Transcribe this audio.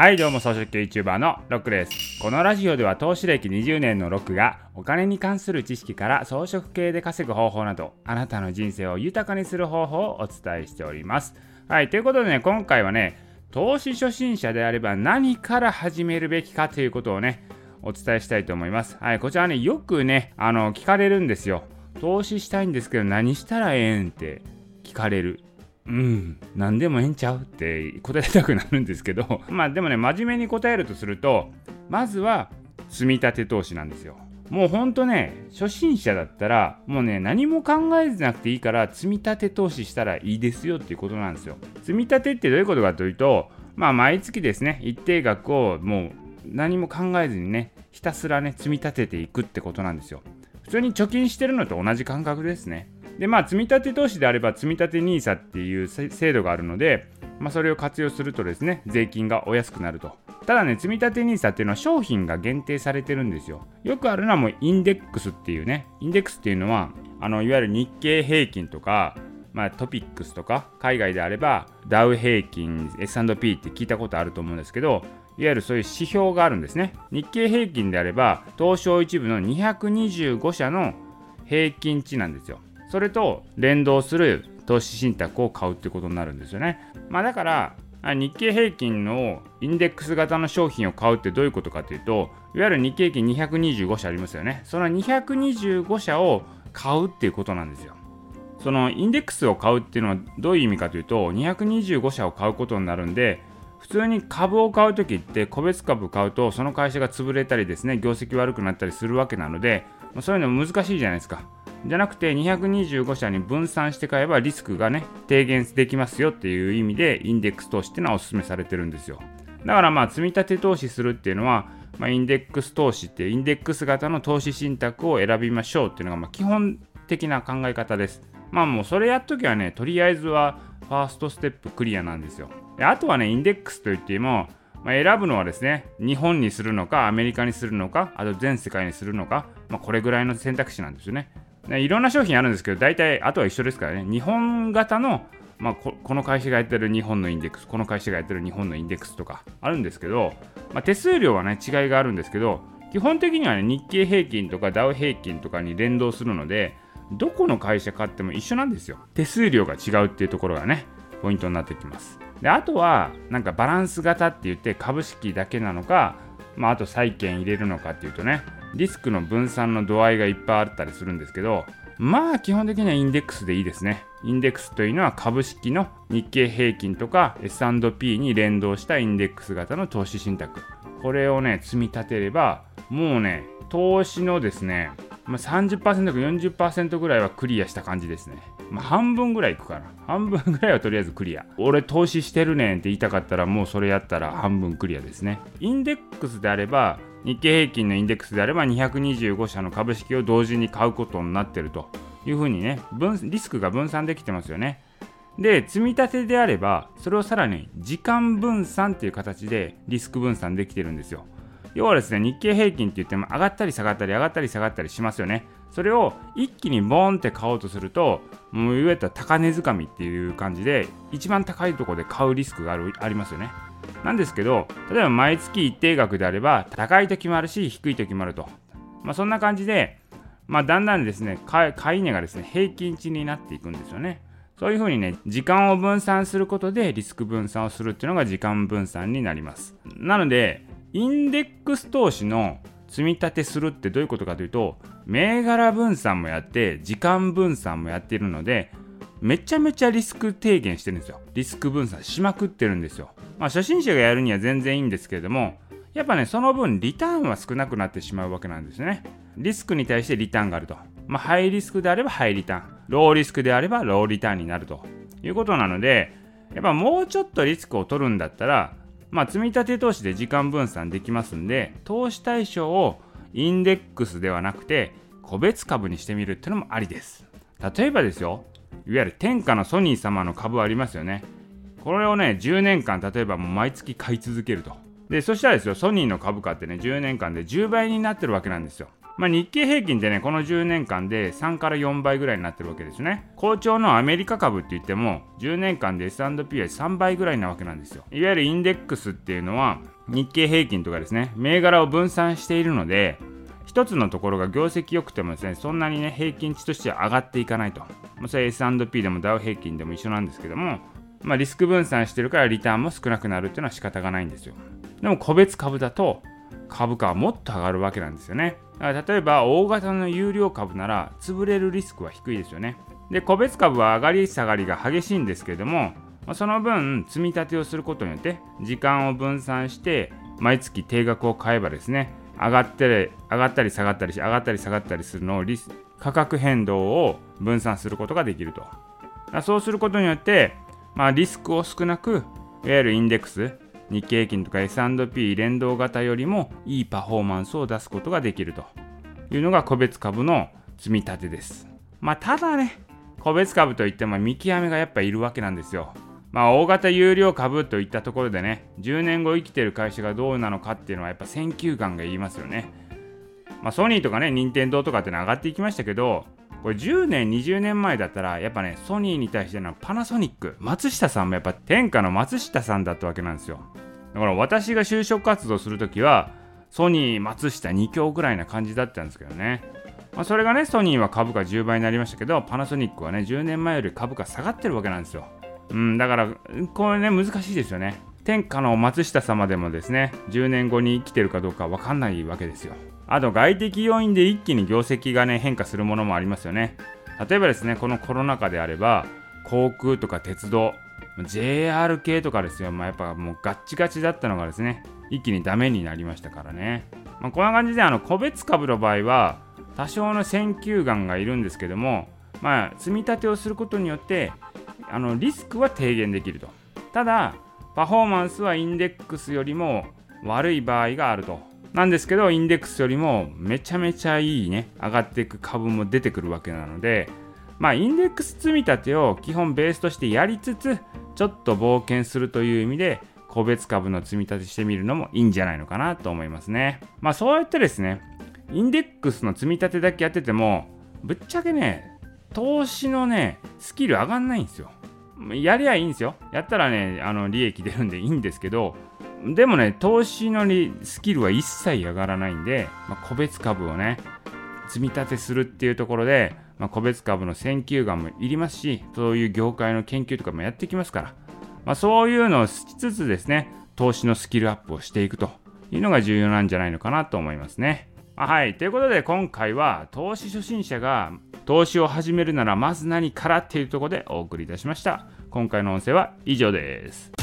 はいどうも草食系 YouTuber のロックです。このラジオでは投資歴20年のロックがお金に関する知識から装飾系で稼ぐ方法などあなたの人生を豊かにする方法をお伝えしております。はいということでね今回はね投資初心者であれば何から始めるべきかということをねお伝えしたいと思います。はいこちらねよくねあの聞かれるんですよ。投資したいんですけど何したらええんって聞かれる。うん、何でもええんちゃうって答えたくなるんですけど、まあでもね、真面目に答えるとすると、まずは積み立て投資なんですよ。もうほんとね、初心者だったら、もうね、何も考えずなくていいから、積み立て投資したらいいですよっていうことなんですよ。積み立てってどういうことかというと、まあ毎月ですね、一定額をもう何も考えずにね、ひたすらね、積み立てていくってことなんですよ。普通に貯金してるのと同じ感覚ですね。でまあ積立投資であれば積立 NISA っていう制度があるので、まあ、それを活用するとですね税金がお安くなると。ただね積立 NISA っていうのは商品が限定されてるんですよ。よくあるのはもうインデックスっていうね。インデックスっていうのはあのいわゆる日経平均とかまあ、トピックスとか海外であればダウ平均 S&P って聞いたことあると思うんですけどいわゆるそういう指標があるんですね。日経平均であれば東証一部の225社の平均値なんですよ。それと連動する投資信託を買うってことになるんですよね。まあ、だから日経平均のインデックス型の商品を買うってどういうことかというといわゆる日経平均225社ありますよね。その225社を買うっていうことなんですよ。そのインデックスを買うっていうのはどういう意味かというと225社を買うことになるんで普通に株を買う時って個別株買うとその会社が潰れたりですね業績悪くなったりするわけなのでそういうの難しいじゃないですか。じゃなくて225社に分散して買えばリスクがね低減できますよっていう意味でインデックス投資っていうのはお勧めされてるんですよ。だからまあ積み立て投資するっていうのは、まあ、インデックス投資ってインデックス型の投資信託を選びましょうっていうのがま基本的な考え方です。まあもうそれやっときはねとりあえずはファーストステップクリアなんですよ。であとはねインデックスといってもまあ、選ぶのはですね、日本にするのか、アメリカにするのか、あと全世界にするのか、まあ、これぐらいの選択肢なんですよね。いろんな商品あるんですけど、大体あとは一緒ですからね、日本型の、まあ、この会社がやってる日本のインデックス、この会社がやってる日本のインデックスとかあるんですけど、まあ、手数料はね、違いがあるんですけど、基本的にはね、日経平均とかダウ平均とかに連動するので、どこの会社買っても一緒なんですよ。手数料が違うっていうところがね、ポイントになってきます。で、あとは、なんかバランス型って言って株式だけなのか、まあ、あと債券入れるのかっていうとね、リスクの分散の度合いがいっぱいあったりするんですけど、まあ基本的にはインデックスでいいですね。インデックスというのは株式の日経平均とか S&P に連動したインデックス型の投資信託。これをね、積み立てれば、もうね、投資のですね、まあ、30%か40%ぐらいはクリアした感じですね。まあ、半分ぐらいいくかな。半分ぐらいはとりあえずクリア。俺投資してるねんって言いたかったらもうそれやったら半分クリアですね。インデックスであれば日経平均のインデックスであれば225社の株式を同時に買うことになってると。いうふうにねリスクが分散できてますよね。で積み立てであればそれをさらに時間分散っていう形でリスク分散できてるんですよ。要はですね日経平均って言っても上がったり下がったり上がったり下がったりしますよね。それを一気にボーンって買おうとするともういわゆる高値掴みっていう感じで一番高いところで買うリスクがあるありますよね。なんですけど、例えば毎月一定額であれば、高い時もあるし、低い時もあると。まあ、そんな感じで、まあ、だんだんですね、買い値がですね、平均値になっていくんですよね。そういうふうにね、時間を分散することでリスク分散をするっていうのが時間分散になります。なので、インデックス投資の積み立てするってどういうことかというと、銘柄分散もやって、時間分散もやっているので、めちゃめちゃリスク低減してるんですよ。リスク分散しまくってるんですよ。まあ、初心者がやるには全然いいんですけれども、やっぱね、その分リターンは少なくなってしまうわけなんですね。リスクに対してリターンがあると。まあ、ハイリスクであればハイリターン、ローリスクであればローリターンになるということなので、やっぱもうちょっとリスクを取るんだったら、まあ、積立投資で時間分散できますんで、投資対象をインデックスではなくて、個別株にしてみるっていうのもありです。例えばですよ、いわゆる天下のソニー様の株ありますよね。これをね、10年間、例えばもう毎月買い続けると。で、そしたらですよ、ソニーの株価ってね、10年間で10倍になってるわけなんですよ。まあ、日経平均ってね、この10年間で3から4倍ぐらいになってるわけですね。好調のアメリカ株って言っても、10年間で S&P は3倍ぐらいなわけなんですよ。いわゆるインデックスっていうのは、日経平均とかですね、銘柄を分散しているので、一つのところが業績良くてもですね、そんなにね、平均値としては上がっていかないと。それ S&P でもダウ平均でも一緒なんですけども、まあ、リスク分散してるからリターンも少なくなるっていうのは仕方がないんですよ。でも個別株だと株価はもっと上がるわけなんですよね。例えば大型の有料株なら潰れるリスクは低いですよね。で、個別株は上がり下がりが激しいんですけれども、その分積み立てをすることによって時間を分散して毎月定額を買えばですね、上がって上がったり下がったりし、上がったり下がったりするのをリス価格変動を分散することができると。そうすることによって、まあ、リスクを少なく、いわゆるインデックス、日経平均とか S&P 連動型よりもいいパフォーマンスを出すことができるというのが個別株の積み立てです。まあただね、個別株といっても見極めがやっぱいるわけなんですよ。まあ大型有料株といったところでね、10年後生きてる会社がどうなのかっていうのはやっぱ選球眼が言いますよね。まあソニーとかね、任天堂とかっての上がっていきましたけど、これ10年、20年前だったら、やっぱね、ソニーに対してのパナソニック、松下さんもやっぱ天下の松下さんだったわけなんですよ。だから私が就職活動するときは、ソニー、松下2強ぐらいな感じだったんですけどね。まあ、それがね、ソニーは株価10倍になりましたけど、パナソニックはね、10年前より株価下がってるわけなんですよ。うん、だから、これね、難しいですよね。天下の松下様でもですね、10年後に生きてるかどうかわかんないわけですよ。あと、外的要因で一気に業績がね、変化するものもありますよね。例えばですね、このコロナ禍であれば、航空とか鉄道、JR 系とかですよ、まあ、やっぱもうガッチガチだったのがですね、一気にダメになりましたからね。まあ、こんな感じであの個別株の場合は、多少の選球眼がいるんですけども、まあ、積み立てをすることによってあのリスクは低減できると。ただ、パフォーマンスはインデックスよりも悪い場合があると。なんですけど、インデックスよりもめちゃめちゃいいね、上がっていく株も出てくるわけなので、まあ、インデックス積み立てを基本ベースとしてやりつつ、ちょっと冒険するという意味で、個別株の積み立てしてみるのもいいんじゃないのかなと思いますね。まあそうやってですね、インデックスの積み立てだけやってても、ぶっちゃけね、投資のね、スキル上がんないんですよ。やりゃいいんですよ。やったらね、あの利益出るんでいいんですけど、でもね、投資のスキルは一切上がらないんで、まあ、個別株をね、積み立てするっていうところで、まあ、個別株の選究眼もいりますし、そういう業界の研究とかもやってきますから、まあ、そういうのをしつつですね、投資のスキルアップをしていくというのが重要なんじゃないのかなと思いますね。はい。ということで今回は投資初心者が投資を始めるならまず何からっていうところでお送りいたしました。今回の音声は以上です。